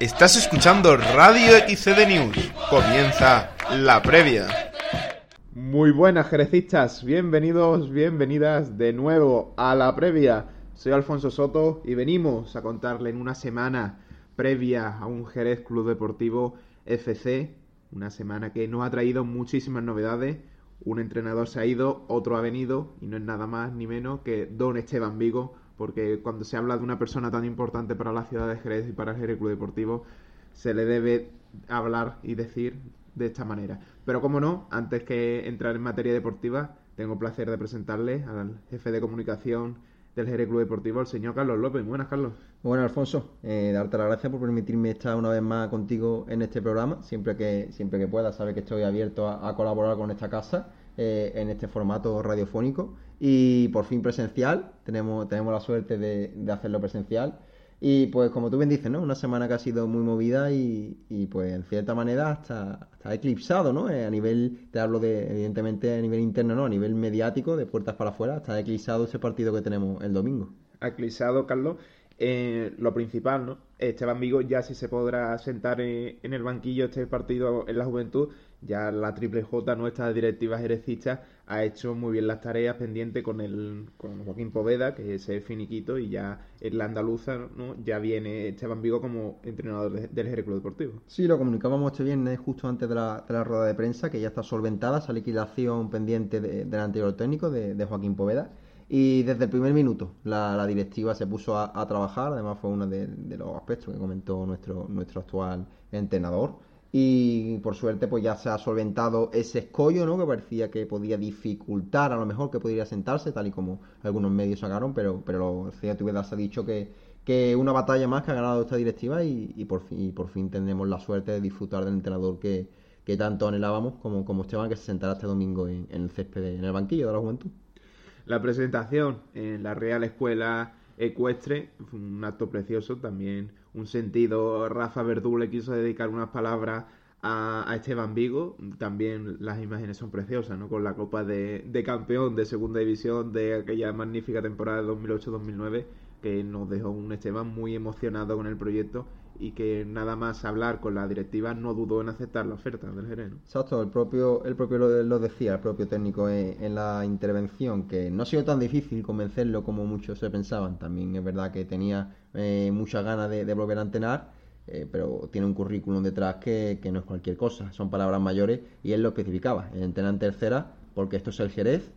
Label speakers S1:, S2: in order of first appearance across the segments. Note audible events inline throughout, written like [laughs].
S1: Estás escuchando Radio XCD News. Comienza la previa.
S2: Muy buenas jerecistas, bienvenidos, bienvenidas de nuevo a la previa. Soy Alfonso Soto y venimos a contarle en una semana previa a un Jerez Club Deportivo FC, una semana que nos ha traído muchísimas novedades. Un entrenador se ha ido, otro ha venido y no es nada más ni menos que Don Esteban Vigo, porque cuando se habla de una persona tan importante para la ciudad de Jerez y para el Jerez Club Deportivo, se le debe hablar y decir de esta manera. Pero como no, antes que entrar en materia deportiva, tengo el placer de presentarle al jefe de comunicación del Jerez Club Deportivo, el señor Carlos López. Buenas, Carlos.
S3: Bueno, Alfonso, eh, darte las gracias por permitirme estar una vez más contigo en este programa. Siempre que, siempre que pueda, sabe que estoy abierto a, colaborar con esta casa eh, en este formato radiofónico. Y por fin presencial, tenemos, tenemos la suerte de, de hacerlo presencial. Y pues como tú bien dices, ¿no? Una semana que ha sido muy movida y, pues en cierta manera hasta, eclipsado, ¿no? Eh, a nivel, te hablo de, evidentemente a nivel interno, ¿no? A nivel mediático, de puertas para afuera, está eclipsado ese partido que tenemos el domingo.
S2: Eclipsado, Carlos. Eh, lo principal, ¿no? Esteban Vigo ya si se podrá sentar en, en, el banquillo este partido en la juventud, ya la Triple J, nuestra directiva jerecista, ha hecho muy bien las tareas pendientes con el con Joaquín Poveda, que es el finiquito, y ya en la andaluza ya viene Esteban Vigo como entrenador del Jerez Club Deportivo.
S3: Sí, lo comunicábamos este viernes justo antes de la, rueda de prensa, que ya está solventada esa liquidación pendiente del anterior técnico, de, Joaquín Poveda. Y desde el primer minuto la, directiva se puso a, trabajar, además fue uno de, de, los aspectos que comentó nuestro, nuestro actual entrenador y por suerte pues ya se ha solventado ese escollo, ¿no? Que parecía que podía dificultar a lo mejor que pudiera sentarse, tal y como algunos medios sacaron, pero, pero se ha dicho que, que una batalla más que ha ganado esta directiva y, por, fin, y por fin tendremos la suerte de disfrutar del entrenador que, que tanto anhelábamos como, como Esteban que se sentará este domingo en, en el césped, en el banquillo de la juventud.
S2: La presentación en la Real Escuela Ecuestre, un acto precioso también un sentido. Rafa Verdú le quiso dedicar unas palabras a, Esteban Vigo. También las imágenes son preciosas, ¿no? Con la Copa de, de Campeón de Segunda División de aquella magnífica temporada de 2008-2009 que nos dejó un Esteban muy emocionado con el proyecto y que nada más hablar con la directiva no dudó en aceptar la oferta del Jerez.
S3: Exacto, el propio, el propio lo, decía, el propio técnico en, la intervención, que no ha sido tan difícil convencerlo como muchos se pensaban. También es verdad que tenía eh, muchas ganas de, volver a entrenar, eh, pero tiene un currículum detrás que, no es cualquier cosa, son palabras mayores y él lo especificaba. Entrenar en tercera porque esto es el Jerez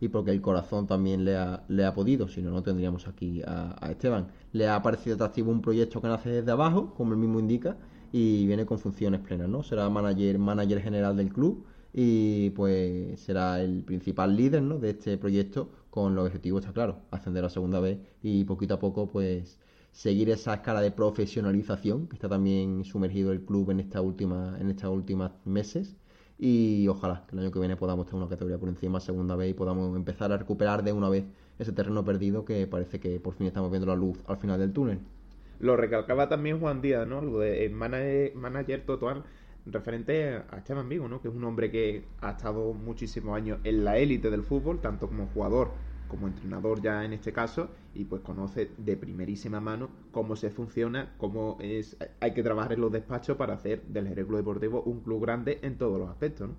S3: y porque el corazón también le ha, le ha podido, si no, no tendríamos aquí a, Esteban. Le ha parecido atractivo un proyecto que nace desde abajo, como el mismo indica, y viene con funciones plenas, ¿no? Será manager, manager general del club y pues será el principal líder ¿no? de este proyecto con los objetivos, está claro, ascender a segunda vez y poquito a poco pues seguir esa escala de profesionalización que está también sumergido el club en esta última en estas últimas meses y ojalá que el año que viene podamos tener una categoría por encima segunda vez y podamos empezar a recuperar de una vez ese terreno perdido que parece que por fin estamos viendo la luz al final del túnel.
S2: Lo recalcaba también Juan Díaz, ¿no? Lo de manager, manager total referente a Esteban Vigo, ¿no? Que es un hombre que ha estado muchísimos años en la élite del fútbol, tanto como jugador como entrenador ya en este caso y pues conoce de primerísima mano cómo se funciona, cómo es hay que trabajar en los despachos para hacer del Jerez Club Deportivo un club grande en todos los aspectos.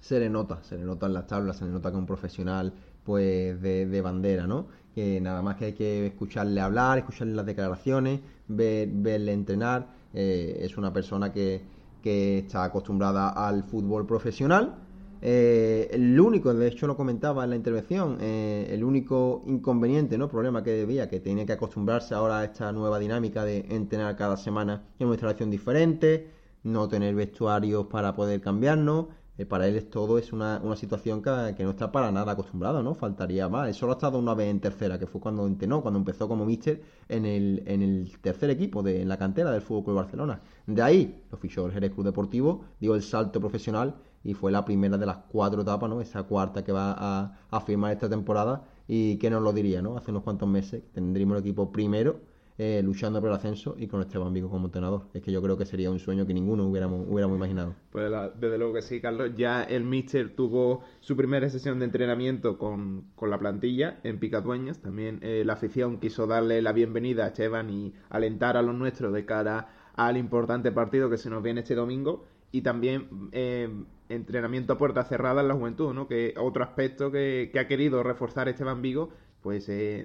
S3: Se le nota, se le nota en las tablas, se le nota que es un profesional pues de, bandera, ¿no? Que nada más que hay que escucharle hablar, escucharle las declaraciones, verle entrenar, eh, es una persona que, que está acostumbrada al fútbol profesional, eh, el único, de hecho lo comentaba en la intervención, eh, el único inconveniente, no problema que debía, que tenía que acostumbrarse ahora a esta nueva dinámica de entrenar cada semana en una instalación diferente, no tener vestuarios para poder cambiarnos. Eh, para él es todo es una, una situación que, no está para nada acostumbrado, ¿no? Faltaría más. Él solo ha estado una vez en tercera, que fue cuando entrenó, cuando empezó como míster en el, en el tercer equipo, de, en la cantera del Fútbol Club Barcelona. De ahí lo fichó el Jerez Club Deportivo, dio el salto profesional y fue la primera de las cuatro etapas, ¿no? Esa cuarta que va a, firmar esta temporada y que nos lo diría, ¿no? Hace unos cuantos meses tendríamos el equipo primero eh, luchando por el ascenso y con Esteban Vigo como entrenador. Es que yo creo que sería un sueño que ninguno hubiéramos, hubiéramos imaginado.
S2: Pues desde luego que sí, Carlos. Ya el Mister tuvo su primera sesión de entrenamiento con, la plantilla en Picatueñas. También eh, la afición quiso darle la bienvenida a Esteban y alentar a los nuestros de cara al importante partido que se nos viene este domingo y también eh, entrenamiento a puerta cerrada en la juventud, ¿no? Que otro aspecto que, ha querido reforzar Esteban Vigo pues eh,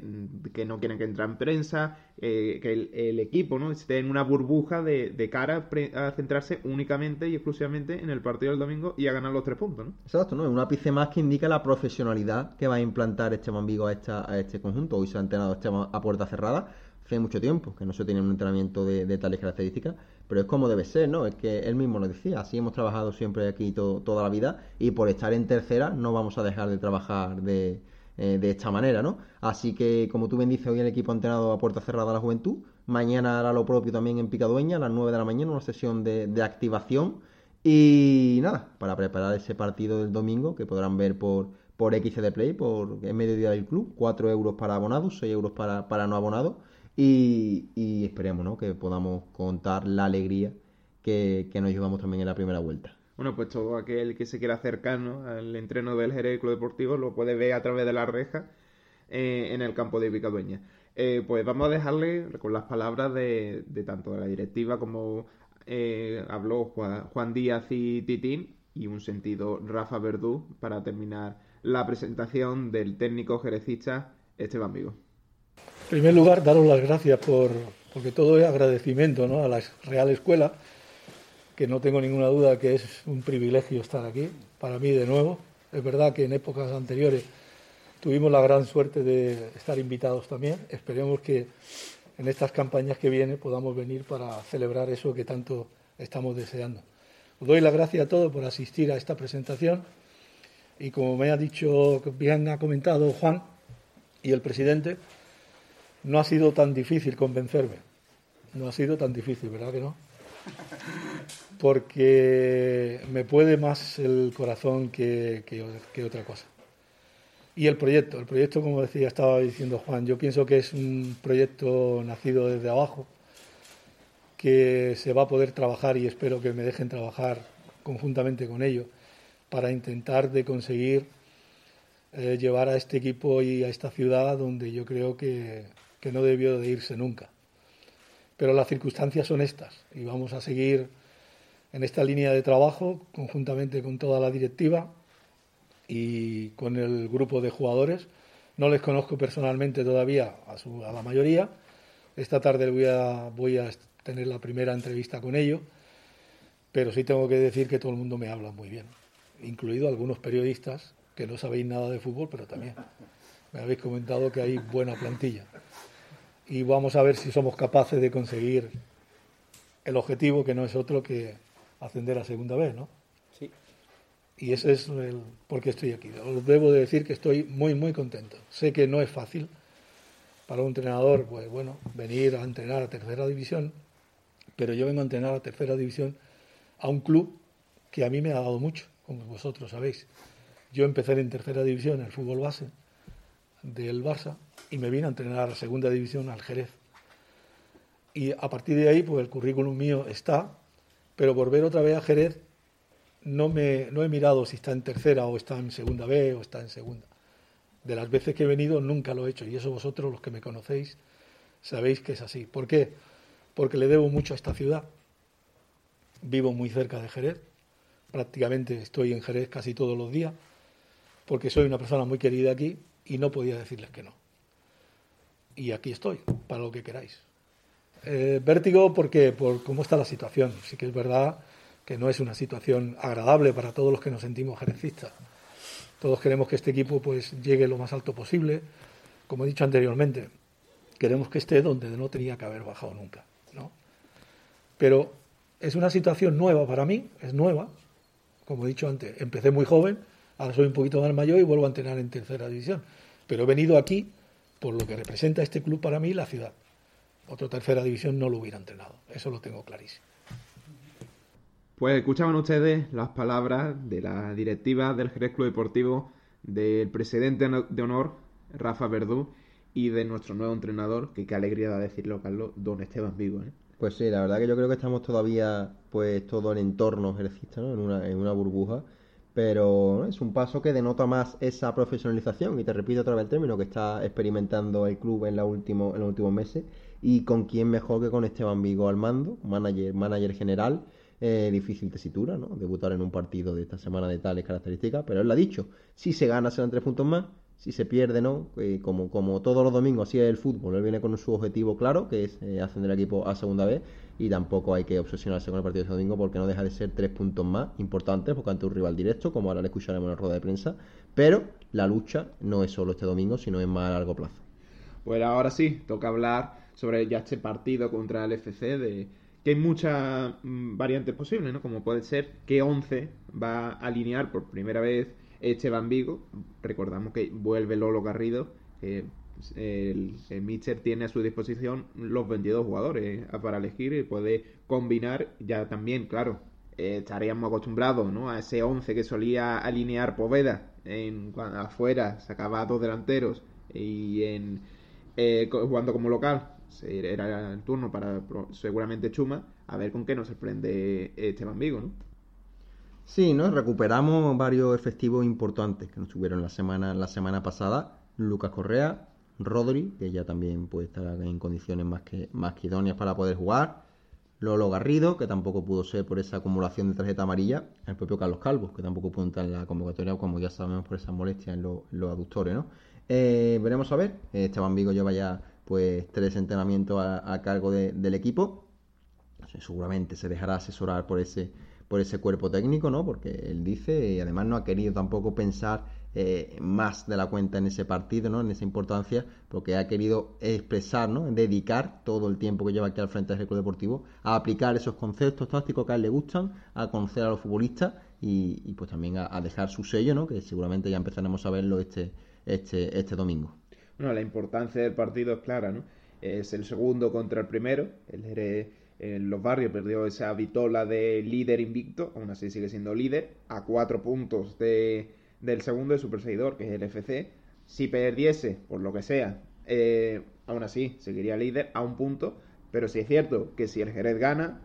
S2: que no quieren que entre en prensa, eh, que el, equipo no esté en una burbuja de, cara a centrarse únicamente y exclusivamente en el partido del domingo y a ganar los tres puntos. ¿no?
S3: Exacto, ¿no? es un ápice más que indica la profesionalidad que va a implantar Esteban Vigo a, esta, a este conjunto. Hoy se ha entrenado Esteban a puerta cerrada, hace mucho tiempo que no se tiene un entrenamiento de, tales características, pero es como debe ser, ¿no? Es que él mismo lo decía, así hemos trabajado siempre aquí toda la vida y por estar en tercera no vamos a dejar de trabajar de eh, de esta manera, ¿no? Así que, como tú bien dices, hoy el equipo ha entrenado a puerta cerrada a la juventud. Mañana hará lo propio también en Picadueña, a las 9 de la mañana, una sesión de, activación. Y nada, para preparar ese partido del domingo que podrán ver por, por XCD Play, por en mediodía del club. 4 euros para abonados, 6 euros para, para no abonados. Y, esperemos ¿no? que podamos contar la alegría que, nos llevamos también en la primera vuelta.
S2: Bueno, pues todo aquel que se quiera acercar al entreno del Jerez Club Deportivo lo puede ver a través de la reja eh, en el campo de Picadueña. Eh, pues vamos a dejarle con las palabras de, tanto de la directiva como eh, habló Juan, Díaz y Titín y un sentido Rafa Verdú para terminar la presentación del técnico jerecista Esteban Vigo.
S4: En primer lugar, daros las gracias por, porque todo es agradecimiento ¿no? a la Real Escuela que no tengo ninguna duda que es un privilegio estar aquí, para mí de nuevo. Es verdad que en épocas anteriores tuvimos la gran suerte de estar invitados también. Esperemos que en estas campañas que vienen podamos venir para celebrar eso que tanto estamos deseando. Os doy las gracias a todos por asistir a esta presentación y como me ha dicho, bien ha comentado Juan y el presidente, no ha sido tan difícil convencerme. No ha sido tan difícil, ¿verdad que no? porque me puede más el corazón que, otra cosa. Y el proyecto, el proyecto, como decía, estaba diciendo Juan, yo pienso que es un proyecto nacido desde abajo, que se va a poder trabajar y espero que me dejen trabajar conjuntamente con ellos para intentar de conseguir eh, llevar a este equipo y a esta ciudad donde yo creo que, que no debió de irse nunca. Pero las circunstancias son estas y vamos a seguir en esta línea de trabajo conjuntamente con toda la directiva y con el grupo de jugadores. No les conozco personalmente todavía a, la mayoría. Esta tarde voy a, voy a tener la primera entrevista con ellos, pero sí tengo que decir que todo el mundo me habla muy bien, incluido algunos periodistas que no sabéis nada de fútbol, pero también me habéis comentado que hay buena plantilla. Y vamos a ver si somos capaces de conseguir el objetivo, que no es otro que ascender a segunda vez, ¿no?
S3: Sí.
S4: Y ese es el por qué estoy aquí. Os debo de decir que estoy muy, muy contento. Sé que no es fácil para un entrenador, pues bueno, venir a entrenar a tercera división, pero yo vengo a entrenar a tercera división a un club que a mí me ha dado mucho, como vosotros sabéis. Yo empecé en tercera división, en el fútbol base del Barça, y me vine a entrenar a segunda división al Jerez. Y a partir de ahí, pues el currículum mío está, pero por ver otra vez a Jerez no, me, no he mirado si está en tercera o está en segunda B o está en segunda. De las veces que he venido nunca lo he hecho y eso vosotros los que me conocéis sabéis que es así. ¿Por qué? Porque le debo mucho a esta ciudad. Vivo muy cerca de Jerez, prácticamente estoy en Jerez casi todos los días, porque soy una persona muy querida aquí y no podía decirles que no. Y aquí estoy, para lo que queráis. Eh, vértigo porque por cómo está la situación. Sí que es verdad que no es una situación agradable para todos los que nos sentimos jerecistas. Todos queremos que este equipo pues llegue lo más alto posible. Como he dicho anteriormente, queremos que esté donde no tenía que haber bajado nunca. ¿no? Pero es una situación nueva para mí, es nueva. Como he dicho antes, empecé muy joven, ahora soy un poquito más mayor y vuelvo a entrenar en tercera división. Pero he venido aquí por lo que representa este club para mí, la ciudad otra tercera división no lo hubiera entrenado. Eso lo tengo clarísimo.
S2: Pues escuchaban ustedes las palabras de la directiva del Jerez Club Deportivo, del presidente de honor, Rafa Verdú, y de nuestro nuevo entrenador, que qué alegría da decirlo, Carlos, don Esteban Vigo. ¿eh?
S3: Pues sí, la verdad que yo creo que estamos todavía, pues todo en entorno jerezista, ¿no? en, una, en una burbuja, pero es un paso que denota más esa profesionalización, y te repito otra vez el término, que está experimentando el club en, la último, en los últimos meses, y con quién mejor que con Esteban Vigo al mando, manager, manager general. Eh, difícil tesitura, ¿no? Debutar en un partido de esta semana de tales características, pero él lo ha dicho, si se gana serán tres puntos más, si se pierde, ¿no? Eh, como, como todos los domingos, así es el fútbol. Él viene con su objetivo claro, que es eh, ascender el equipo a segunda vez, y tampoco hay que obsesionarse con el partido de este domingo porque no deja de ser tres puntos más importantes, porque ante un rival directo, como ahora le escucharemos en la rueda de prensa, pero la lucha no es solo este domingo, sino es más a largo plazo.
S2: Pues ahora sí, toca hablar sobre ya este partido contra el FC, de que hay muchas mm, variantes posibles, ¿no? Como puede ser que 11 va a alinear por primera vez Esteban Vigo. Recordamos que vuelve Lolo Garrido. El, el Mitcher tiene a su disposición los 22 jugadores eh, para elegir y puede combinar ya también, claro. eh, estaríamos acostumbrados ¿no? a ese 11 que solía alinear Poveda en, afuera, sacaba a dos delanteros y en eh, jugando como local era el turno para seguramente Chuma a ver con qué nos sorprende Esteban Vigo ¿no?
S3: Sí, ¿no? Recuperamos varios efectivos importantes que nos tuvieron la semana, la semana pasada. Lucas Correa, Rodri, que ya también puede estar en condiciones más que, más que idóneas para poder jugar. Lolo Garrido, que tampoco pudo ser por esa acumulación de tarjeta amarilla. El propio Carlos Calvo, que tampoco pudo entrar en la convocatoria, como ya sabemos, por esa molestia en, en los aductores, ¿no? Eh, veremos a ver. Esteban Vigo lleva ya pues tres entrenamientos a, a cargo de- del equipo seguramente se dejará asesorar por ese por ese cuerpo técnico, ¿no? Porque él dice y además no ha querido tampoco pensar eh, más de la cuenta en ese partido, ¿no? En esa importancia, porque ha querido expresar, ¿no? Dedicar todo el tiempo que lleva aquí al frente del club deportivo a aplicar esos conceptos tácticos que a él le gustan, a conocer a los futbolistas y, pues también a, dejar su sello, ¿no? Que seguramente ya empezaremos a verlo este este este domingo.
S2: Bueno, la importancia del partido es clara, ¿no? Es el segundo contra el primero. El en los barrios perdió esa vitola de líder invicto, aún así sigue siendo líder, a cuatro puntos de, del segundo de su perseguidor, que es el FC. Si perdiese, por lo que sea, eh, aún así seguiría líder a un punto, pero sí es cierto que si el Jerez gana,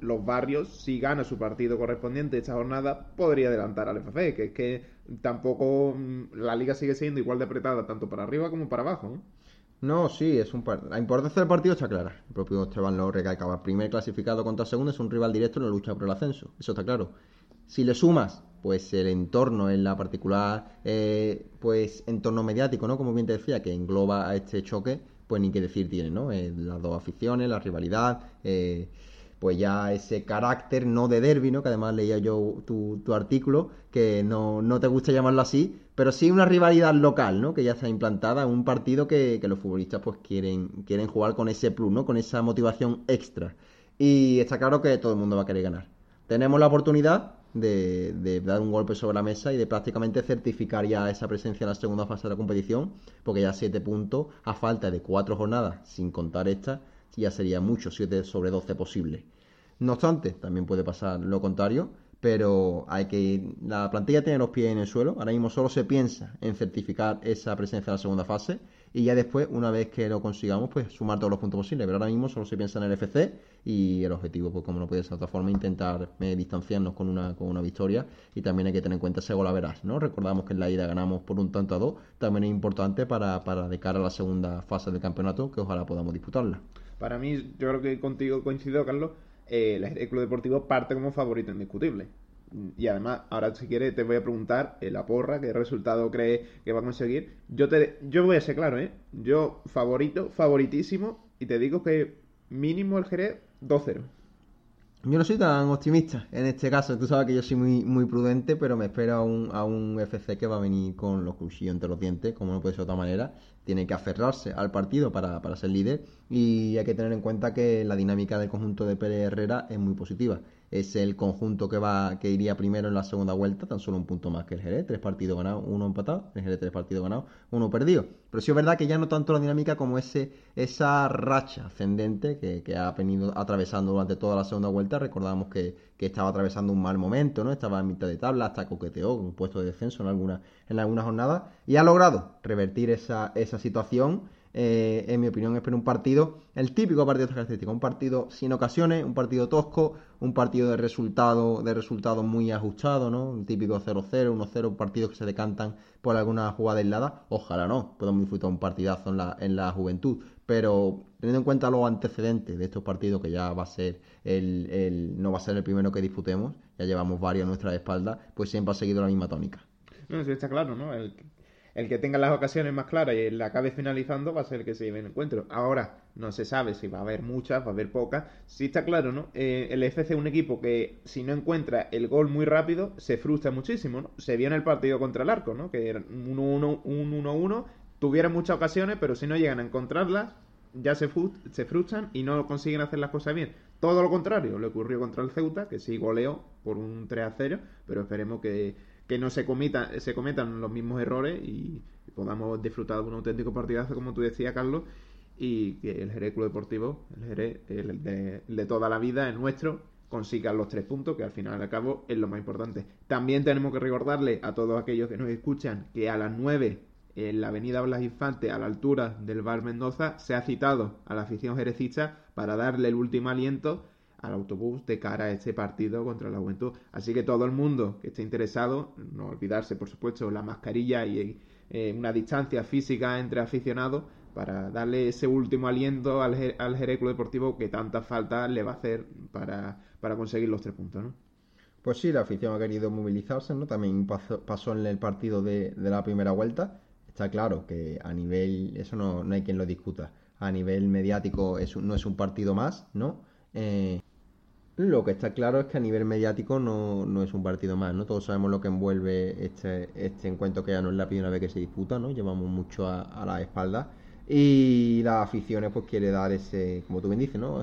S2: los barrios, si gana su partido correspondiente esta jornada, podría adelantar al FC, que es que tampoco mm, la liga sigue siendo igual de apretada tanto para arriba como para abajo. ¿no?
S3: Sí, es un par- la importancia del partido está clara. El propio Esteban lo recalcaba. Primer clasificado contra el segundo es un rival directo en la lucha por el ascenso. Eso está claro. Si le sumas, pues el entorno en la particular, eh, pues entorno mediático, ¿no? Como bien te decía, que engloba a este choque, pues ni qué decir tiene, ¿no? Eh, las dos aficiones, la rivalidad, eh, pues ya ese carácter no de derby, ¿no? Que además leía yo tu, tu artículo, que no, no te gusta llamarlo así, pero sí una rivalidad local, ¿no? Que ya está implantada, un partido que, que los futbolistas pues quieren, quieren jugar con ese plus, ¿no? Con esa motivación extra. Y está claro que todo el mundo va a querer ganar. Tenemos la oportunidad de, de dar un golpe sobre la mesa y de prácticamente certificar ya esa presencia en la segunda fase de la competición, porque ya 7 puntos a falta de 4 jornadas, sin contar esta, ya sería mucho, 7 sobre 12 posible. No obstante, también puede pasar lo contrario, pero hay que la plantilla tiene los pies en el suelo. Ahora mismo solo se piensa en certificar esa presencia en la segunda fase y ya después, una vez que lo consigamos, pues sumar todos los puntos posibles. Pero ahora mismo solo se piensa en el FC y el objetivo, pues como no puede ser de otra forma, intentar eh, distanciarnos con una, con una victoria y también hay que tener en cuenta ese gol a verás, ¿no? Recordamos que en la ida ganamos por un tanto a dos, también es importante para, para de cara a la segunda fase del campeonato que ojalá podamos disputarla.
S2: Para mí, yo creo que contigo coincido, Carlos, eh, el el Club Deportivo parte como favorito indiscutible. Y además, ahora si quieres te voy a preguntar eh, la porra, qué resultado crees que va a conseguir. Yo te yo voy a ser claro, ¿eh? Yo favorito, favoritísimo, y te digo que mínimo el Jerez 2-0.
S3: Yo no soy tan optimista en este caso. Tú sabes que yo soy muy, muy prudente, pero me espero a un, a un FC que va a venir con los cuchillos entre los dientes, como no puede ser de otra manera. Tiene que aferrarse al partido para, para ser líder y hay que tener en cuenta que la dinámica del conjunto de Pérez Herrera es muy positiva. Es el conjunto que va que iría primero en la segunda vuelta, tan solo un punto más que el Jerez, tres partidos ganados, uno empatado, el Jerez tres partidos ganados, uno perdido. Pero sí es verdad que ya no tanto la dinámica como ese esa racha ascendente que, que ha venido atravesando durante toda la segunda vuelta. Recordamos que, que estaba atravesando un mal momento, ¿no? Estaba en mitad de tabla, hasta coqueteó con un puesto de descenso en alguna, en alguna jornada y ha logrado revertir esa, esa situación. Eh, en mi opinión, espero un partido, el típico partido de esta característica, un partido sin ocasiones, un partido tosco, un partido de resultado, de resultado muy ajustado, ¿no? Un típico 0-0, 1-0, partidos que se decantan por alguna jugada aislada. Ojalá no, podemos disfrutar un partidazo en la, en la juventud, pero teniendo en cuenta los antecedentes de estos partidos, que ya va a ser el, no va a ser el primero que disputemos, ya llevamos varios a nuestra espalda, pues siempre ha seguido la misma tónica.
S2: No, sí está claro, ¿no? El que tenga las ocasiones más claras y la acabe finalizando va a ser el que se lleve el encuentro. Ahora, no se sabe si va a haber muchas, va a haber pocas. Sí está claro, ¿no? Eh, el FC es un equipo que si no encuentra el gol muy rápido, se frustra muchísimo, ¿no? Se vio en el partido contra el Arco, ¿no? Que era un 1-1, tuvieron muchas ocasiones, pero si no llegan a encontrarlas, ya se, se frustran y no consiguen hacer las cosas bien. Todo lo contrario, le ocurrió contra el Ceuta, que sí goleó por un 3 0, pero esperemos que que no se, comita, se cometan los mismos errores y podamos disfrutar de un auténtico partidazo, como tú decías, Carlos, y que el Jerez Club Deportivo, el Jerez el de, toda la vida, el nuestro, consiga los tres puntos, que al final y al cabo es lo más importante. También tenemos que recordarle a todos aquellos que nos escuchan que a las 9 en la avenida Blas Infante, a la altura del Bar Mendoza, se ha citado a la afición jerecista para darle el último aliento al autobús de cara a este partido contra la Juventud. Así que todo el mundo que esté interesado, no olvidarse, por supuesto, la mascarilla y eh, una distancia física entre aficionados para darle ese último aliento al, al Jerez Deportivo que tanta falta le va a hacer para, para conseguir los tres puntos, ¿no?
S3: Pues sí, la afición ha querido movilizarse, ¿no? También pasó, en el partido de, de, la primera vuelta. Está claro que a nivel, eso no, no hay quien lo discuta, a nivel mediático es, no es un partido más, ¿no? Eh, lo que está claro es que a nivel mediático no, no, es un partido más, ¿no? Todos sabemos lo que envuelve este, este encuentro que ya no es la primera vez que se disputa, ¿no? Llevamos mucho a, la espalda. Y las aficiones pues quiere dar ese, como tú bien dices, ¿no?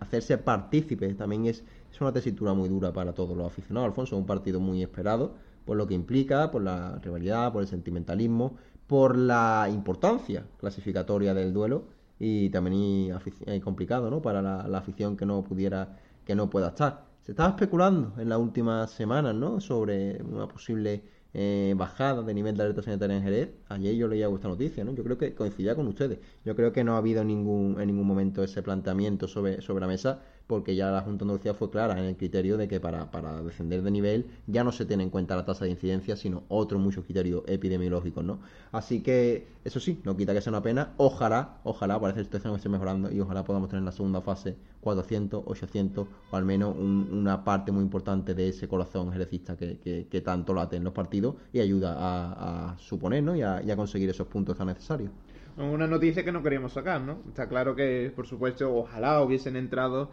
S3: Hacerse partícipe también es, es una tesitura muy dura para todos los aficionados. Alfonso, es un partido muy esperado por lo que implica, por la rivalidad, por el sentimentalismo, por la importancia clasificatoria del duelo y también y, complicado, ¿no? Para la afición que no pudiera que no pueda estar. Se estaba especulando en las últimas semanas, ¿no? Sobre una posible eh, bajada de nivel de alerta sanitaria en Jerez. Ayer yo leía vuestra noticia, ¿no? Yo creo que coincidía con ustedes. Yo creo que no ha habido ningún, en ningún momento ese planteamiento sobre, sobre la mesa porque ya la Junta de Andalucía fue clara en el criterio de que para, para descender de nivel ya no se tiene en cuenta la tasa de incidencia, sino otros muchos criterios epidemiológicos, ¿no? Así que, eso sí, no quita que sea una pena. Ojalá, ojalá, parece que situación esté mejorando y ojalá podamos tener en la segunda fase 400, 800 o al menos una parte muy importante de ese corazón jerecista que, que, tanto late en los partidos y ayuda a, suponer, ¿no? Y a, y a conseguir esos puntos tan necesarios
S2: una noticia que no queríamos sacar, ¿no? Está claro que, por supuesto, ojalá hubiesen entrado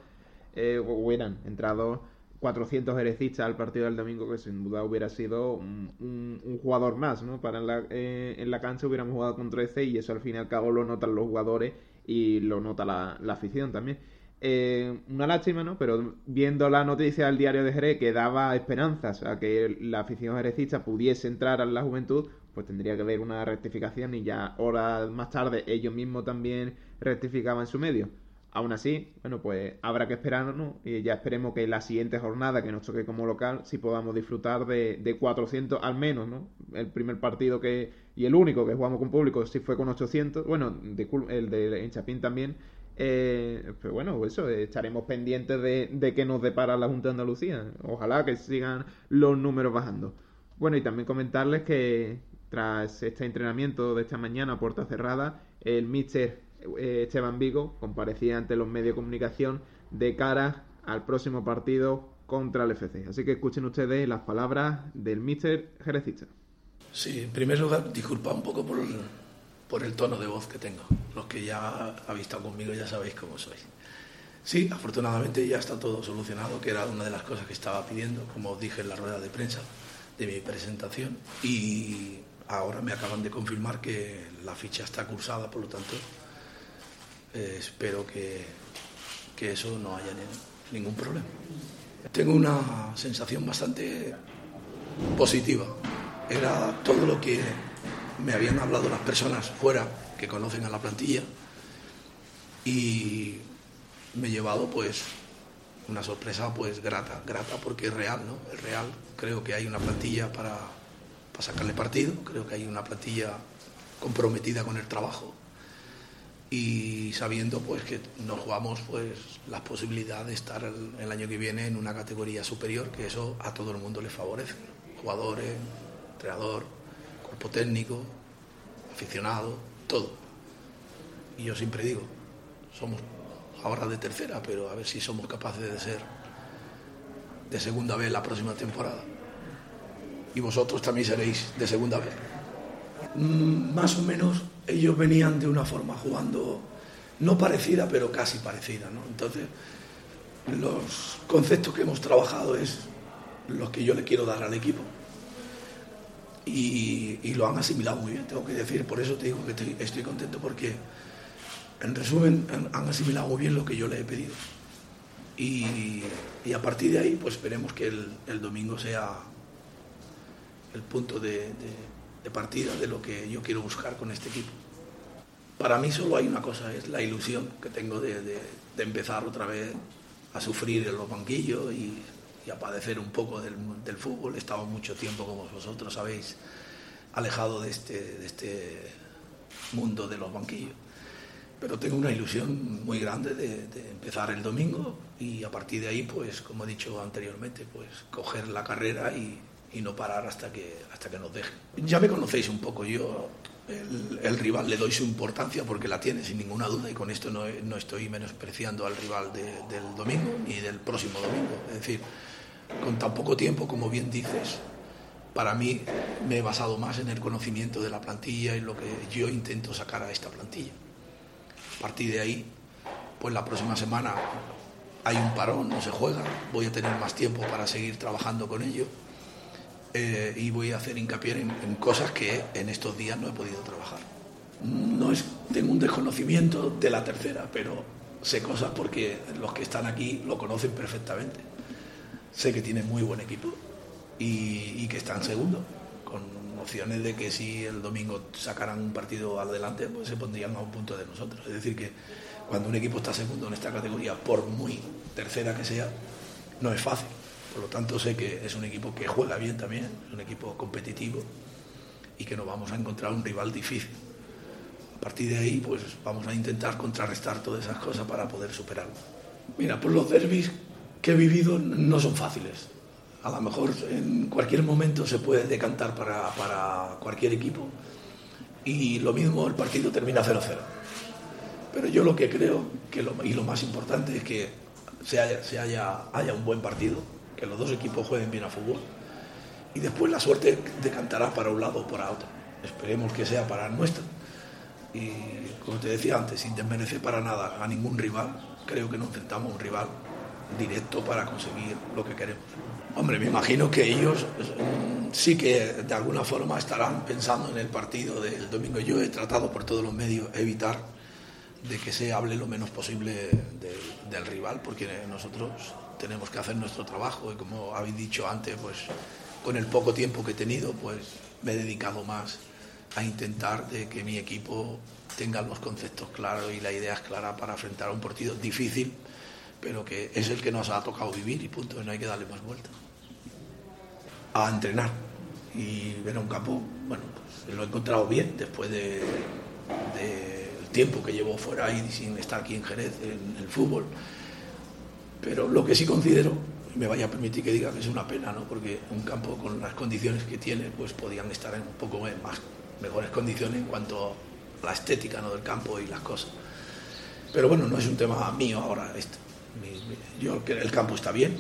S2: eh, hubieran entrado 400 herecistas al partido del domingo, que sin duda hubiera sido un, jugador más, ¿no? Para en la, eh, en la cancha hubiéramos jugado con 13 y eso al fin y al cabo lo notan los jugadores y lo nota la, afición también. Eh, una lástima, ¿no? Pero viendo la noticia del diario de Jerez que daba esperanzas a que la afición jerecista pudiese entrar a la juventud, pues tendría que haber una rectificación y ya horas más tarde ellos mismos también rectificaban su medio Aún así, bueno, pues habrá que esperarnos y ya esperemos que la siguiente jornada que nos toque como local si podamos disfrutar de, de 400 al menos, ¿no? El primer partido que y el único que jugamos con público sí fue con 800, bueno, el de Enchapín también. Eh, pero bueno, eso, estaremos pendientes de, de qué nos depara la Junta de Andalucía. Ojalá que sigan los números bajando. Bueno, y también comentarles que tras este entrenamiento de esta mañana puerta cerrada, el míster Esteban Vigo comparecía ante los medios de comunicación de cara al próximo partido contra el FC. Así que escuchen ustedes las palabras del míster jerecista.
S5: Sí, en primer lugar, disculpa un poco por el, por el tono de voz que tengo. Los que ya habéis estado conmigo ya sabéis cómo soy. Sí, afortunadamente ya está todo solucionado, que era una de las cosas que estaba pidiendo, como os dije en la rueda de prensa de mi presentación. Y ahora me acaban de confirmar que la ficha está cursada, por lo tanto eh, espero que, que, eso no haya ningún problema. Tengo una sensación bastante positiva. Era todo lo que me habían hablado las personas fuera que conocen a la plantilla y me he llevado pues una sorpresa pues grata, grata porque es real, ¿no? Es real. Creo que hay una plantilla para, para sacarle partido, creo que hay una plantilla comprometida con el trabajo y sabiendo pues que nos jugamos pues la posibilidad de estar el, año que viene en una categoría superior que eso a todo el mundo le favorece jugadores entrenador cuerpo técnico aficionado todo y yo siempre digo somos ahora de tercera, pero a ver si somos capaces de ser de segunda vez la próxima temporada. Y vosotros también seréis de segunda vez. Mm, más o menos ellos venían de una forma jugando no parecida, pero casi parecida. ¿no? Entonces, los conceptos que hemos trabajado es los que yo le quiero dar al equipo. Y, lo han asimilado muy bien, tengo que decir. Por eso te digo que estoy, contento porque, en resumen, han, asimilado muy bien lo que yo le he pedido. Y, a partir de ahí, pues esperemos que el, domingo sea el punto de, partida de lo que yo quiero buscar con este equipo. Para mí solo hay una cosa, es la ilusión que tengo de, empezar otra vez a sufrir en los banquillos y, a padecer un poco del, fútbol. He estado mucho tiempo, como vosotros sabéis, alejado de este, de este mundo de los banquillos. Pero tengo una ilusión muy grande de, de, empezar el domingo y a partir de ahí, pues, como he dicho anteriormente, pues coger la carrera y, y no parar hasta que, hasta que nos dejen. Ya me conocéis un poco, yo el, rival le doy su importancia porque la tiene sin ninguna duda y con esto no, no estoy menospreciando al rival del domingo ni del próximo domingo. Es decir, con tan poco tiempo, como bien dices, para mí me he basado más en el conocimiento de la plantilla y lo que yo intento sacar a esta plantilla. A partir de ahí, pues la próxima semana hay un parón, no se juega, voy a tener más tiempo para seguir trabajando con ellos eh, y voy a hacer hincapié en, cosas que en estos días no he podido trabajar. No es, tengo un desconocimiento de la tercera, pero sé cosas porque los que están aquí lo conocen perfectamente. Sé que tienen muy buen equipo y, que están segundo, con opciones de que si el domingo sacaran un partido adelante, pues se pondrían a un punto de nosotros. Es decir, que cuando un equipo está segundo en esta categoría, por muy tercera que sea, no es fácil por lo tanto, sé que es un equipo que juega bien también, es un equipo competitivo y que nos vamos a encontrar un rival difícil. A partir de ahí, pues vamos a intentar contrarrestar todas esas cosas para poder superarlo. Mira, pues los derbis que he vivido no son fáciles. A lo mejor en cualquier momento se puede decantar para, cualquier equipo y lo mismo el partido termina 0-0. Pero yo lo que creo que y lo más importante es que se haya, haya un buen partido, que los dos equipos jueguen bien a fútbol. Y después la suerte decantará para un lado o para otro. Esperemos que sea para nuestro. Y como te decía antes, sin desmerecer para nada a ningún rival, creo que nos enfrentamos un rival directo para conseguir lo que queremos. Hombre, me imagino que ellos mm, sí que de alguna forma estarán pensando en el partido del domingo. Yo he tratado por todos los medios evitar de que se hable lo menos posible del rival, porque nosotros tenemos que hacer nuestro trabajo y como habéis dicho antes, pues con el poco tiempo que he tenido, pues me he dedicado más a intentar de que mi equipo tenga los conceptos claros y las ideas claras para enfrentar a un partido difícil, pero que es el que nos ha tocado vivir y punto, no hay que darle más vuelta. A entrenar y ver a un campo, bueno, pues lo he encontrado bien después de, tiempo que llevo fuera y sin estar aquí en Jerez en el fútbol pero lo que sí considero, me vaya a permitir que diga que es una pena, ¿no? porque un campo con las condiciones que tiene, pues podían estar en un poco más, mejores condiciones en cuanto a la estética ¿no? del campo y las cosas. Pero bueno, no es un tema mío ahora. Este. Yo el campo está bien,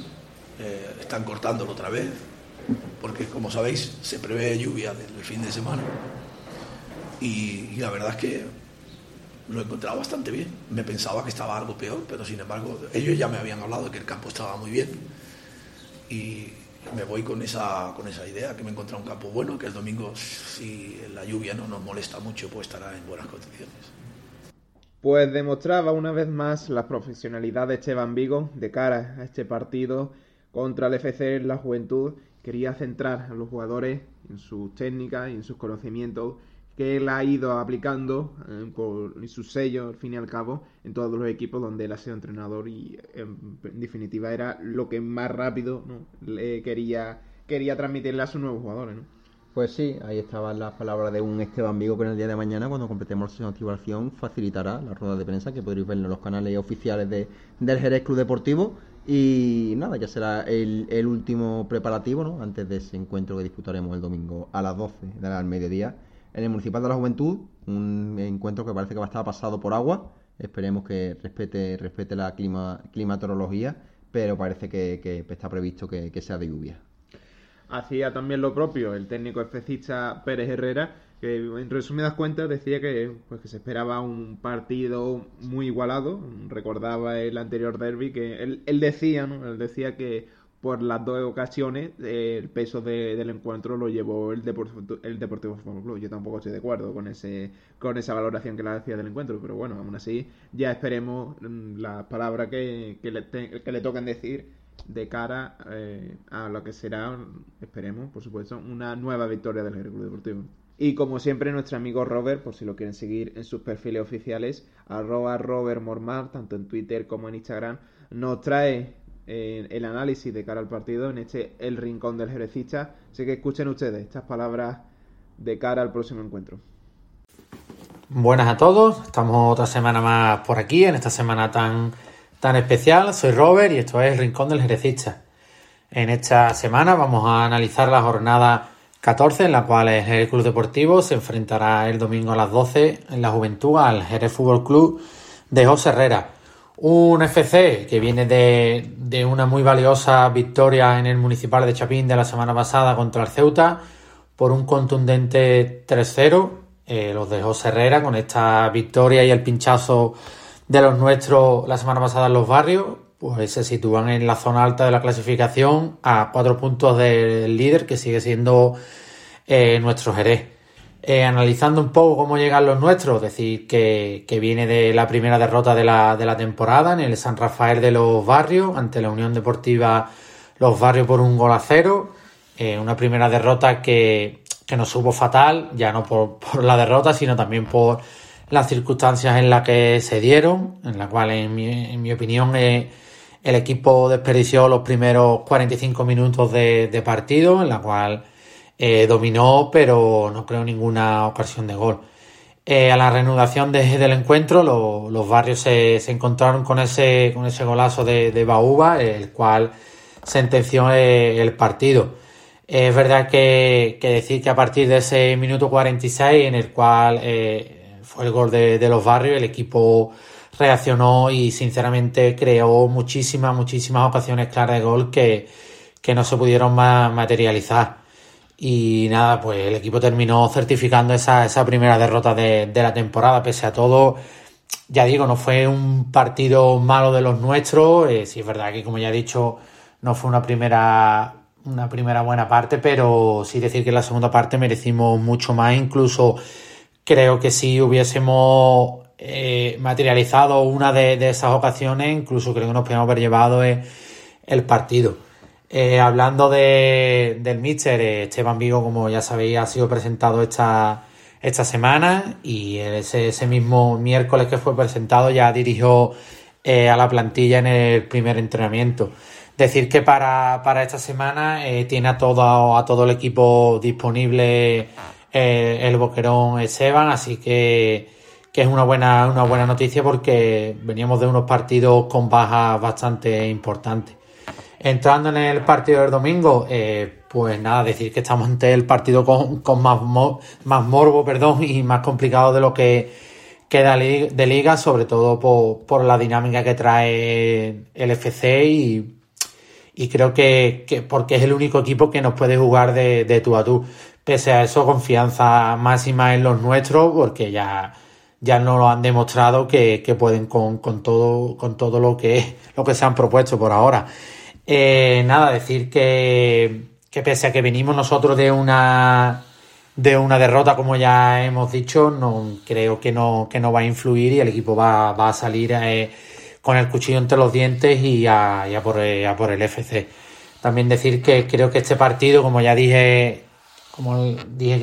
S5: eh, están cortándolo otra vez, porque como sabéis se prevé lluvia del fin de semana. y la verdad es que lo he encontrado bastante bien. Me pensaba que estaba algo peor, pero sin embargo, ellos ya me habían hablado de que el campo estaba muy bien. Y me voy con esa, con esa idea, que me he encontrado un campo bueno, que el domingo, si la lluvia no nos molesta mucho, pues estará en buenas condiciones.
S2: Pues demostraba una vez más la profesionalidad de Esteban Vigo de cara a este partido contra el FC en la Juventud. Quería centrar a los jugadores en sus técnicas y en sus conocimientos que él ha ido aplicando eh, su sello, al fin y al cabo, en todos los equipos donde él ha sido entrenador y en, definitiva era lo que más rápido le quería, quería transmitirle a sus nuevos jugadores. ¿no?
S3: Pues sí, ahí estaban las palabras de un Esteban Vigo que en el día de mañana, cuando completemos la activación, facilitará la rueda de prensa que podréis ver en los canales oficiales de, del Jerez Club Deportivo. Y nada, ya será el, el último preparativo, ¿no? Antes de ese encuentro que disputaremos el domingo a las 12 del mediodía en el Municipal de la Juventud, un encuentro que parece que va a estar pasado por agua, esperemos que respete, respete la clima, climatología, pero parece que, está previsto que, sea de lluvia.
S2: Hacía también lo propio el técnico especista Pérez Herrera, que en resumidas cuentas decía que, pues, que se esperaba un partido muy igualado. Recordaba el anterior derby que él, él decía, ¿no? Él decía que por las dos ocasiones el peso del encuentro lo llevó el, Deportivo, el Deportivo Fútbol Club. Yo tampoco estoy de acuerdo con ese con esa valoración que le hacía del encuentro, pero bueno, aún así ya esperemos mm, las palabras que, que, le, que le toquen decir de cara eh, a lo que será, esperemos, por supuesto, una nueva victoria del Club Deportivo. Y como siempre, nuestro amigo Robert, por si lo quieren seguir en sus perfiles oficiales, arroba Robert Mormar, tanto en Twitter como en Instagram, nos trae el análisis de cara al partido en este El Rincón del Jerecista. Así que escuchen ustedes estas palabras de cara al próximo encuentro.
S6: Buenas a todos, estamos otra semana más por aquí, en esta semana tan, tan especial. Soy Robert y esto es El Rincón del Jerecista. En esta semana vamos a analizar la jornada 14, en la cual el Club Deportivo se enfrentará el domingo a las 12 en la Juventud al Jerez Fútbol Club de José Herrera. Un FC que viene de, una muy valiosa victoria en el Municipal de Chapín de la semana pasada contra el Ceuta por un contundente 3-0. Eh, los de José Herrera con esta victoria y el pinchazo de los nuestros la semana pasada en los barrios, pues se sitúan en la zona alta de la clasificación a cuatro puntos del líder que sigue siendo eh, nuestro Jerez. Eh, analizando un poco cómo llegan los nuestros, decir que, viene de la primera derrota de la, de la, temporada en el San Rafael de los Barrios ante la Unión Deportiva Los Barrios por un gol a cero. Eh, una primera derrota que, que nos supo fatal, ya no por, por, la derrota, sino también por las circunstancias en las que se dieron, en la cual, en mi, en mi opinión, eh, el equipo desperdició los primeros 45 minutos de partido, en la cual eh, dominó, pero no creo ninguna ocasión de gol. Eh, a la reanudación del encuentro, los barrios se, encontraron con ese, con ese golazo de, de el cual sentenció eh, el partido. Es verdad que, decir que a partir de ese minuto 46, en el cual fue el gol de, los barrios, el equipo reaccionó y sinceramente creó muchísimas, muchísimas ocasiones claras de gol que, que no se pudieron materializar. Y nada, pues el equipo terminó certificando esa, esa primera derrota de, la temporada. Pese a todo, ya digo, no fue un partido malo de los nuestros. Eh, sí es verdad que, como ya he dicho, no fue una primera, una primera buena parte, pero sí decir que en la segunda parte merecimos mucho más. Incluso creo que si hubiésemos eh, materializado una de, de, esas ocasiones, incluso creo que nos podríamos haber llevado el, el partido. Eh, hablando de, del Mister, eh, Esteban Vigo, como ya sabéis, ha sido presentado esta, esta semana y ese, ese mismo miércoles que fue presentado ya dirigió eh, a la plantilla en el primer entrenamiento. Decir que para, para esta semana tiene a todo, a todo el equipo disponible el Boquerón Esteban, así que, que es una buena, una buena noticia porque veníamos de unos partidos con bajas bastante importantes. Entrando en el partido del domingo, eh, pues nada, decir que estamos ante el partido con, más, morbo perdón, y más complicado de lo que queda de liga, sobre todo por, la dinámica que trae el FC y, creo que, porque es el único equipo que nos puede jugar de, de tú a tú. Pese a eso, confianza máxima en los nuestros, porque ya, ya nos lo han demostrado que, pueden con, con, todo, con todo lo que, lo que se han propuesto por ahora. Eh, nada, decir que, pese a que venimos nosotros de una de una derrota, como ya hemos dicho, no creo que no, que no va a influir y el equipo va, a salir eh, con el cuchillo entre los dientes y a, por, eh, por, el FC. También decir que creo que este partido, como ya dije, como dije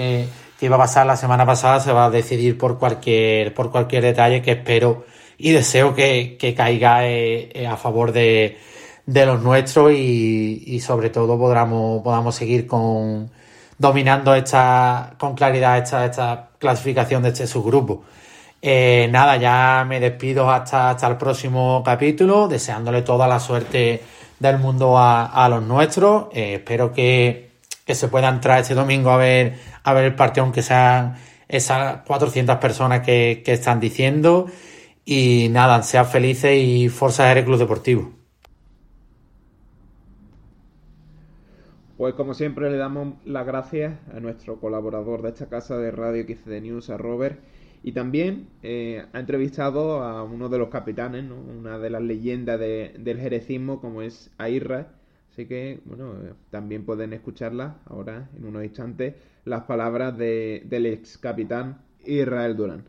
S6: que, iba a pasar la semana pasada, se va a decidir por cualquier, por cualquier detalle que espero y deseo que, que caiga a favor de, de los nuestros y, sobre todo podamos, podamos seguir con dominando esta con claridad esta, esta clasificación de este subgrupo. Eh, nada, ya me despido hasta, hasta el próximo capítulo, deseándole toda la suerte del mundo a, los nuestros. Eh, espero que, se puedan entrar este domingo a ver, a ver el partido, aunque sean esas 400 personas que, que están diciendo. Y nada, sean felices y Forza Jerez Club Deportivo.
S2: Pues como siempre le damos las gracias a nuestro colaborador de esta casa de Radio XD News, a Robert, y también eh, ha entrevistado a uno de los capitanes, ¿no? una de las leyendas de, del jerecismo como es Airra. Así que, bueno, eh, también pueden escucharla ahora, en unos instantes, las palabras de, del ex capitán Israel Durán.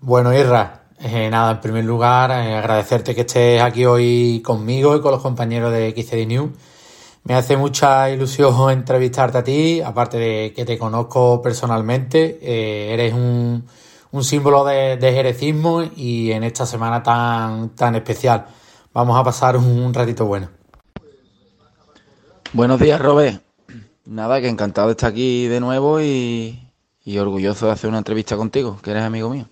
S6: Bueno, Irra, eh, nada, en primer lugar, eh, agradecerte que estés aquí hoy conmigo y con los compañeros de XCD News. Me hace mucha ilusión entrevistarte a ti, aparte de que te conozco personalmente. Eh, eres un, un símbolo de, de, jerecismo y en esta semana tan, tan especial. Vamos a pasar un, un ratito bueno.
S7: Buenos días, Robert. Nada, que encantado de estar aquí de nuevo y, y orgulloso de hacer una entrevista contigo, que eres amigo mío.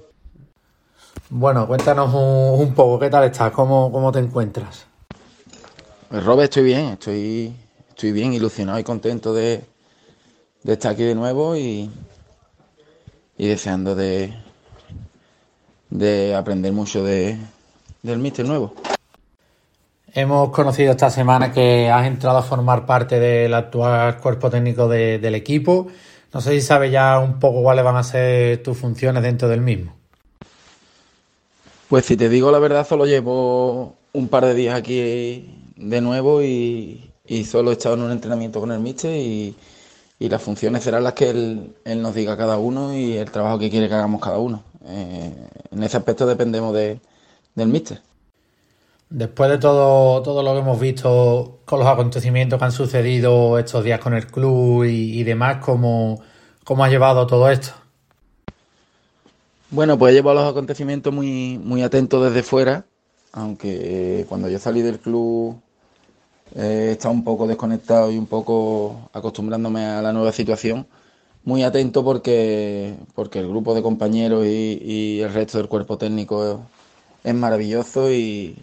S6: Bueno, cuéntanos un, un poco, ¿qué tal estás? ¿Cómo, cómo te encuentras?
S7: Pues Robert, estoy bien, estoy, estoy bien, ilusionado y contento de, de estar aquí de nuevo y, y deseando de, de aprender mucho de, del míster nuevo.
S6: Hemos conocido esta semana que has entrado a formar parte del actual cuerpo técnico de, del equipo. No sé si sabes ya un poco cuáles van a ser tus funciones dentro del mismo.
S7: Pues si te digo la verdad, solo llevo un par de días aquí de nuevo y, y solo he estado en un entrenamiento con el míster y, y, las funciones serán las que él, él, nos diga cada uno y el trabajo que quiere que hagamos cada uno. Eh, en ese aspecto dependemos de, del míster.
S6: Después de todo, todo lo que hemos visto con los acontecimientos que han sucedido estos días con el club y, y demás, ¿cómo, ¿cómo has llevado todo esto?
S7: Bueno, pues he llevado los acontecimientos muy, muy atento desde fuera, aunque cuando yo salí del club he estado un poco desconectado y un poco acostumbrándome a la nueva situación. Muy atento porque, porque el grupo de compañeros y, el resto del cuerpo técnico es, maravilloso y,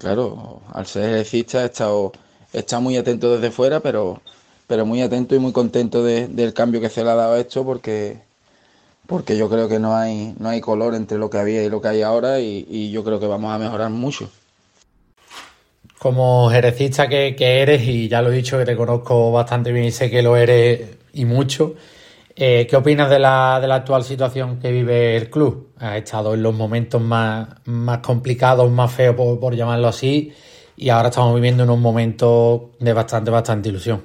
S7: claro, al ser ejercista he estado, he muy atento desde fuera, pero, pero muy atento y muy contento de, del cambio que se le ha dado a esto porque porque yo creo que no hay, no hay color entre lo que había y lo que hay ahora y yo creo que vamos a mejorar mucho.
S6: Como jerecista que, eres, y ya lo he dicho que te conozco bastante bien y sé que lo eres y mucho, eh, ¿qué opinas de la, de la actual situación que vive el club? Ha estado en los momentos más, más complicados, más feos, por, llamarlo así, y ahora estamos viviendo en un momento de bastante, bastante ilusión.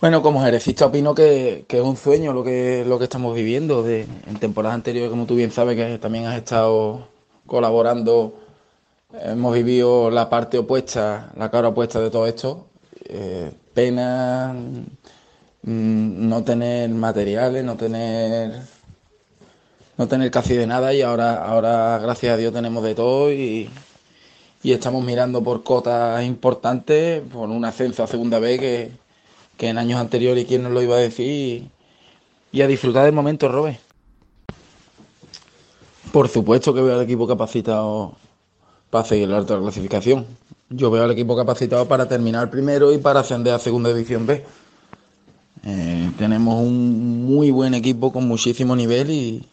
S7: Bueno, como jerecista opino que, que, es un sueño lo que, lo que estamos viviendo. De, en temporadas anteriores, como tú bien sabes, que también has estado colaborando, hemos vivido la parte opuesta, la cara opuesta de todo esto. Eh, pena mmm, no tener materiales, no tener no tener casi de nada y ahora, ahora gracias a Dios tenemos de todo y, y estamos mirando por cotas importantes, por un ascenso a segunda vez que que en años anteriores, ¿quién nos lo iba a decir? Y a disfrutar del momento, Robert. Por supuesto que veo al equipo capacitado para seguir la alta clasificación. Yo veo al equipo capacitado para terminar primero y para ascender a segunda división B. Eh, tenemos un muy buen equipo con muchísimo nivel y,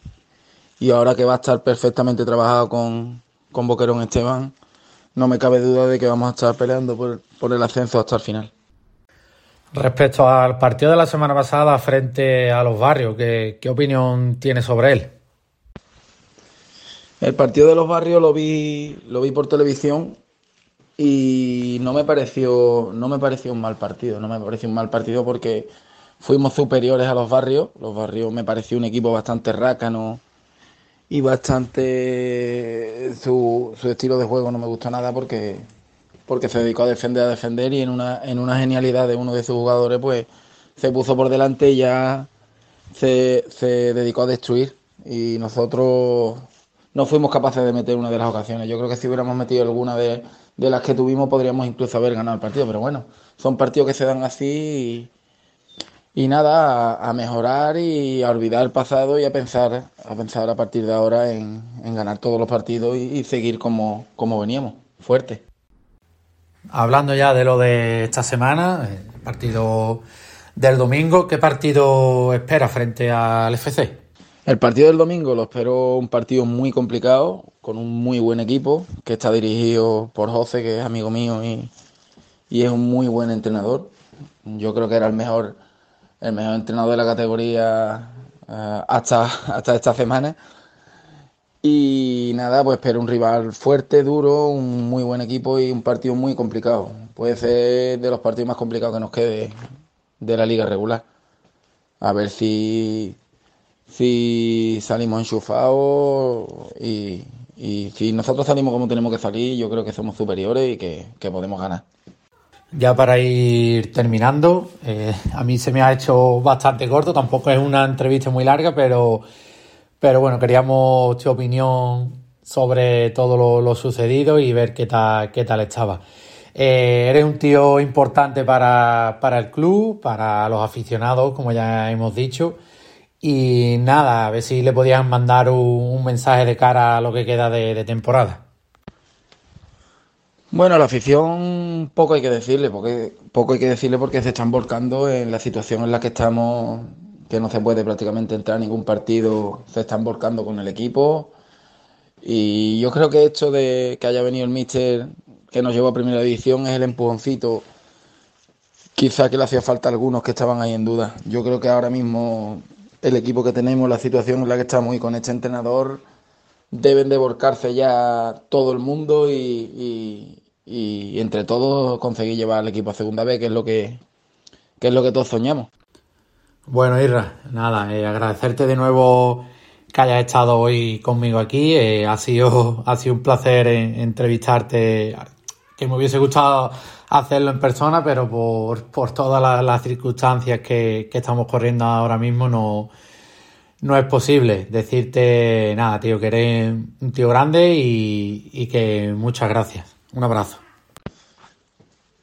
S7: y ahora que va a estar perfectamente trabajado con, con Boquerón Esteban, no me cabe duda de que vamos a estar peleando por, por el ascenso hasta el final.
S6: Respecto al partido de la semana pasada frente a los barrios, ¿qué, qué opinión tiene sobre él?
S7: El partido de los barrios lo vi, lo vi por televisión y no me pareció, no me pareció un mal partido, no me pareció un mal partido porque fuimos superiores a los barrios. Los barrios me pareció un equipo bastante rácano y bastante su, su estilo de juego no me gustó nada porque porque se dedicó a defender, a defender y en una, en una genialidad de uno de sus jugadores, pues se puso por delante y ya se, se dedicó a destruir. Y nosotros no fuimos capaces de meter una de las ocasiones. Yo creo que si hubiéramos metido alguna de, de las que tuvimos, podríamos incluso haber ganado el partido. Pero bueno, son partidos que se dan así y, y nada, a, mejorar y a olvidar el pasado y a pensar, a pensar a partir de ahora en, en ganar todos los partidos y, seguir como, como veníamos, fuerte.
S6: Hablando ya de lo de esta semana, el partido del domingo, ¿qué partido espera frente al FC?
S7: El partido del domingo lo espero un partido muy complicado, con un muy buen equipo, que está dirigido por José, que es amigo mío y, y es un muy buen entrenador. Yo creo que era el mejor, el mejor entrenador de la categoría uh, hasta, [laughs] hasta esta semana. Y nada, pues espero un rival fuerte, duro, un muy buen equipo y un partido muy complicado. Puede ser de los partidos más complicados que nos quede de la liga regular. A ver si, si salimos enchufados y, y si nosotros salimos como tenemos que salir, yo creo que somos superiores y que, que podemos ganar.
S6: Ya para ir terminando, eh, a mí se me ha hecho bastante corto, tampoco es una entrevista muy larga, pero, pero bueno, queríamos tu opinión sobre todo lo, sucedido y ver qué tal, qué tal estaba. Eh, eres un tío importante para, para el club, para los aficionados, como ya hemos dicho. Y nada, a ver si le podían mandar un, mensaje de cara a lo que queda de, temporada.
S7: Bueno, la afición poco hay que decirle, porque poco hay que decirle porque se están volcando en la situación en la que estamos, que no se puede prácticamente entrar a ningún partido, se están volcando con el equipo. Y yo creo que esto de que haya venido el míster que nos llevó a primera división es el empujoncito, quizá que le hacía falta a algunos que estaban ahí en duda. Yo creo que ahora mismo el equipo que tenemos, la situación en la que estamos y con este entrenador, deben de volcarse ya todo el mundo y, entre todos conseguir llevar al equipo a segunda vez, que es lo que, que es lo que todos soñamos.
S6: Bueno, Irra, nada, eh, agradecerte de nuevo que hayas estado hoy conmigo aquí. Eh, ha, sido, [laughs] ha sido un placer en, entrevistarte, que me hubiese gustado hacerlo en persona, pero por, por todas las, circunstancias que, que, estamos corriendo ahora mismo no, no es posible decirte nada, tío, que eres un tío grande y, y que muchas gracias. Un abrazo.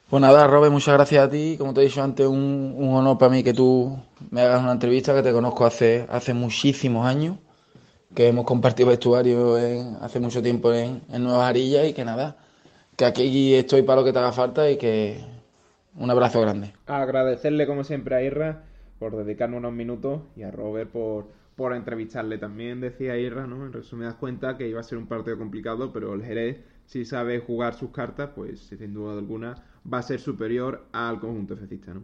S7: Pues nada, Robert, muchas gracias a ti. Como te he dicho antes, un, un, honor para mí que tú me hagas una entrevista, que te conozco hace, hace muchísimos años, que hemos compartido vestuario hace mucho tiempo en, en Nueva Arilla y que nada, que aquí estoy para lo que te haga falta y que un abrazo grande.
S2: Agradecerle como siempre a Irra por dedicarnos unos minutos y a Robert por, por entrevistarle. También decía Irra, ¿no? En resumidas cuentas, que iba a ser un partido complicado, pero el Jerez, si sabe jugar sus cartas, pues sin duda alguna va a ser superior al conjunto fecista, ¿no?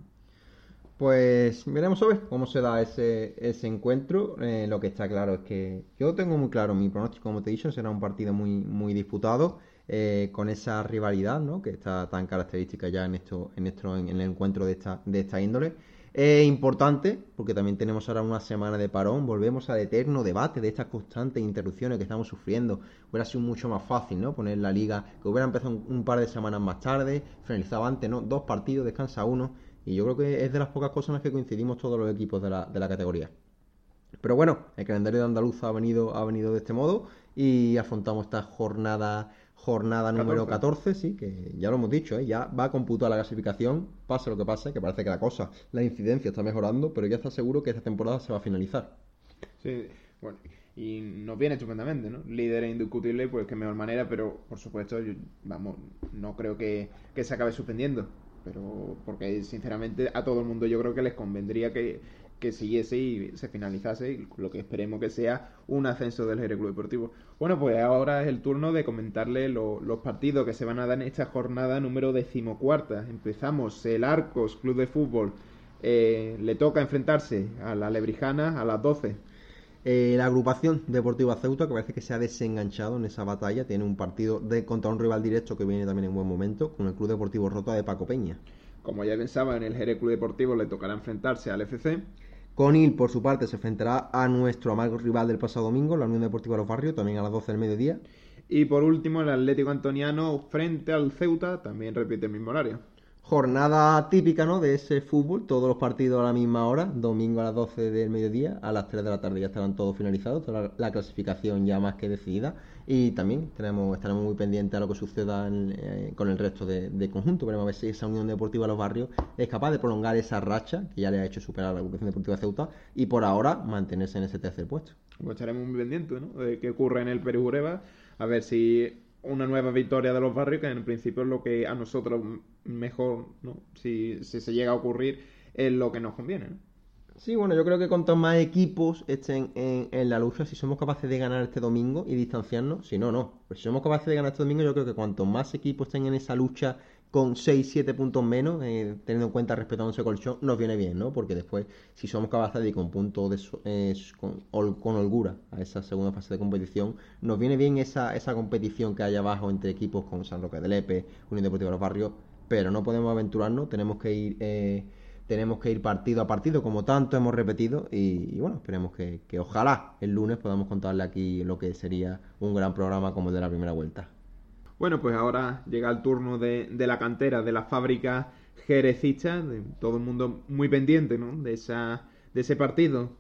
S3: Pues veremos a ver cómo se da ese, ese encuentro. Eh, lo que está claro es que yo tengo muy claro mi pronóstico, como te he dicho, será un partido muy, muy disputado. Eh, con esa rivalidad ¿no? que está tan característica ya en esto, en esto, en el encuentro de esta, de esta índole. Es importante, porque también tenemos ahora una semana de parón, volvemos al eterno debate de estas constantes interrupciones que estamos sufriendo. Hubiera sido mucho más fácil, ¿no? Poner la liga, que hubiera empezado un, par de semanas más tarde, finalizaba antes, ¿no? Dos partidos, descansa uno. Y yo creo que es de las pocas cosas en las que coincidimos todos los equipos de la, de la categoría. Pero bueno, el calendario de Andaluz ha venido, ha venido de este modo y afrontamos esta jornada jornada número 14, sí, que ya lo hemos dicho, ¿eh? ya va a computar la clasificación, pase lo que pase, que parece que la cosa, la incidencia está mejorando, pero ya está seguro que esta temporada se va a finalizar.
S2: Sí, bueno, y nos viene estupendamente, ¿no? Líder indiscutible, pues qué mejor manera, pero por supuesto, yo, vamos, no creo que, que se acabe suspendiendo, pero porque sinceramente a todo el mundo yo creo que les convendría que, que siguiese y se finalizase y lo que esperemos que sea un ascenso del Jerez Club Deportivo. Bueno, pues ahora es el turno de comentarle lo, los partidos que se van a dar en esta jornada número decimocuarta. Empezamos el Arcos Club de Fútbol. Eh, le toca enfrentarse a la Lebrijana a las 12.
S3: Eh, la agrupación Deportiva Ceuta, que parece que se ha desenganchado en esa batalla, tiene un partido de, contra un rival directo que viene también en buen momento, con el Club Deportivo Rota de Paco Peña.
S2: Como ya pensaba, en el Jerez Club Deportivo le tocará enfrentarse al FC.
S3: Conil, por su parte, se enfrentará a nuestro amargo rival del pasado domingo, la Unión Deportiva Los Barrios, también a las 12 del mediodía.
S2: Y por último, el Atlético Antoniano frente al Ceuta, también repite el mismo horario.
S3: Jornada típica, ¿no? De ese fútbol, todos los partidos a la misma hora, domingo a las 12 del mediodía, a las 3 de la tarde ya estarán todos finalizados, toda la, la clasificación ya más que decidida. Y también tenemos, estaremos muy pendientes a lo que suceda en, eh, con el resto de, de, conjunto. Veremos a ver si esa Unión Deportiva Los Barrios es capaz de prolongar esa racha que ya le ha hecho superar a la Agrupación Deportiva Ceuta y por ahora mantenerse en ese tercer puesto.
S2: Pues estaremos muy pendientes, ¿no? De qué ocurre en el Perú a ver si una nueva victoria de los barrios, que en principio es lo que a nosotros mejor, ¿no? Si, si se llega a ocurrir, es lo que nos conviene, ¿no?
S3: Sí, bueno, yo creo que cuantos más equipos estén en, en la lucha, si somos capaces de ganar este domingo y distanciarnos, si no, no. Pero si somos capaces de ganar este domingo, yo creo que cuantos más equipos estén en esa lucha con 6-7 puntos menos, eh, teniendo en cuenta respetando ese colchón, nos viene bien, ¿no? Porque después, si somos capaces de ir con punto de, eh, con, hol- con holgura a esa segunda fase de competición, nos viene bien esa, esa competición que hay abajo entre equipos como San Roque de Lepe, Unión Deportiva de los Barrios, pero no podemos aventurarnos, tenemos que ir... eh, tenemos que ir partido a partido, como tanto hemos repetido, y, bueno, esperemos que, que ojalá el lunes podamos contarle aquí lo que sería un gran programa como el de la primera vuelta.
S2: Bueno, pues ahora llega el turno de, de la cantera, de la fábrica jerecista, de todo el mundo muy pendiente, ¿no? De, esa, de ese partido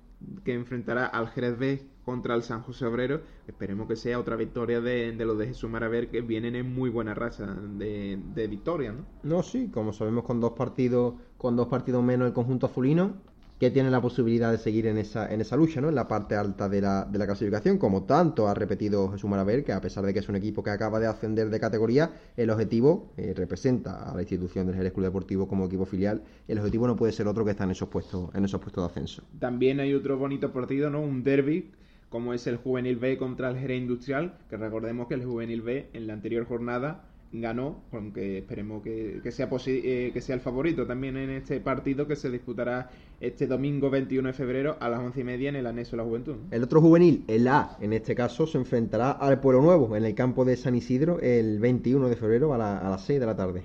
S2: que enfrentará al Jerez B contra el San José Obrero. Esperemos que sea otra victoria de, de los de Jesús Maraver, que vienen en muy buena raza de, de victoria, ¿no?
S3: No, sí, como sabemos con dos partidos, con dos partidos menos el conjunto azulino, que tiene la posibilidad de seguir en esa, en esa lucha, ¿no? En la parte alta de la, de la clasificación, como tanto ha repetido Jesús Maraver, que a pesar de que es un equipo que acaba de ascender de categoría, el objetivo eh, representa a la institución del Jerez Club Deportivo como equipo filial, el objetivo no puede ser otro que estar en esos puestos, en esos puestos de ascenso.
S2: También hay otro bonito partido, ¿no? Un derby, como es el Juvenil B contra el Jerez Industrial, que recordemos que el Juvenil B en la anterior jornada ganó, aunque esperemos que, que sea posi- eh, que sea el favorito también en este partido que se disputará este domingo 21 de febrero a las once y media en el anexo de la Juventud.
S3: El otro juvenil, el A, en este caso, se enfrentará al Pueblo Nuevo en el campo de San Isidro el 21 de febrero a, la- a las 6 de la tarde.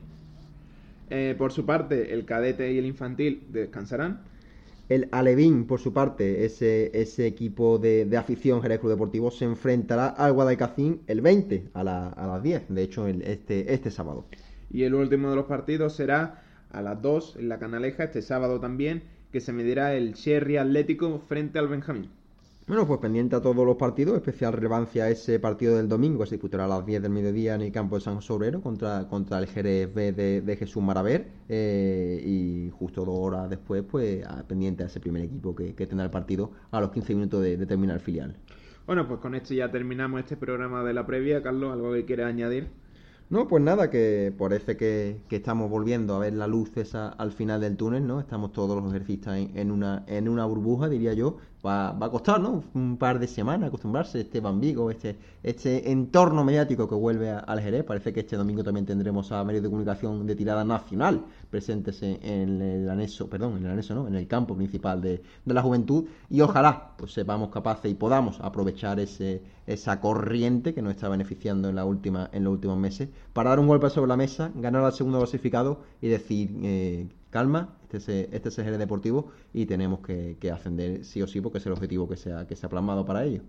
S2: Eh, por su parte, el cadete y el infantil descansarán.
S3: El Alevín, por su parte, ese, ese equipo de, de afición Jerez Club Deportivo, se enfrentará al Guadalcacín el 20 a, la- a las 10, de hecho, el- este, este sábado.
S2: Y el último de los partidos será a las 2 en la Canaleja, este sábado también, que se medirá el Cherry Atlético frente al Benjamín.
S3: Bueno, pues pendiente a todos los partidos, especial relevancia a ese partido del domingo que se disputará a las 10 del mediodía en el campo de San José Obrero contra, contra el Jerez B de, de Jesús Maraver eh, y justo dos horas después, pues a- pendiente a ese primer equipo que, que tendrá el partido a los 15 minutos de, de terminar el filial.
S2: Bueno, pues con esto ya terminamos este programa de la previa. Carlos, ¿algo que quieras añadir?
S3: No, pues nada, que parece que, que estamos volviendo a ver la luz esa al final del túnel, ¿no? Estamos todos los ejercistas en, en una, en una burbuja, diría yo. Va, va a costar, ¿no? Un par de semanas acostumbrarse a este Bambigo, este, este entorno mediático que vuelve al Jerez. Parece que este domingo también tendremos a medios de comunicación de tirada nacional presentes en, en el anexo, perdón, en el anexo no, en el campo principal de, de la juventud. Y ojalá pues sepamos capaces y podamos aprovechar ese, esa corriente que nos está beneficiando en la última, en los últimos meses, para dar un golpe sobre la mesa, ganar al segundo clasificado y decir eh, calma, este es, este es el Deportivo y tenemos que, que ascender sí o sí porque es el objetivo que se ha, plasmado para ello.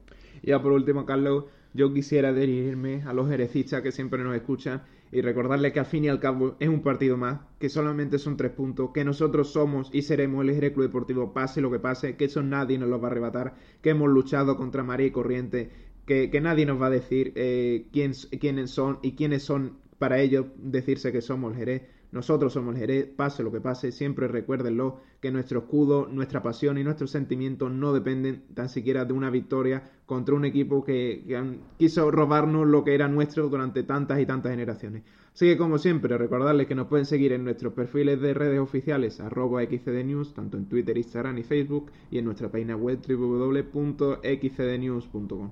S2: Ya por último, Carlos, yo quisiera dirigirme a los jerecistas que siempre nos escuchan y recordarles que al fin y al cabo es un partido más, que solamente son tres puntos, que nosotros somos y seremos el Jerez Club Deportivo, pase lo que pase, que eso nadie nos lo va a arrebatar, que hemos luchado contra María y Corriente, que, nadie nos va a decir eh, quién, quiénes son y quiénes son para ellos decirse que somos el Jerez. Nosotros somos el Jerez, pase lo que pase, siempre recuérdenlo que nuestro escudo, nuestra pasión y nuestros sentimientos no dependen tan siquiera de una victoria contra un equipo que, quiso robarnos lo que era nuestro durante tantas y tantas generaciones. Así que como siempre, recordarles que nos pueden seguir en nuestros perfiles de redes oficiales arroba xcdnews, tanto en Twitter, Instagram y Facebook, y en nuestra página web www.xcdnews.com.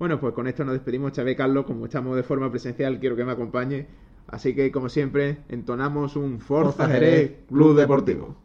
S2: Bueno, pues con esto nos despedimos, Chávez Carlos, como estamos de forma presencial, quiero que me acompañe. Así que, como siempre, entonamos un Forza
S3: Jerez,
S2: Club Deportivo.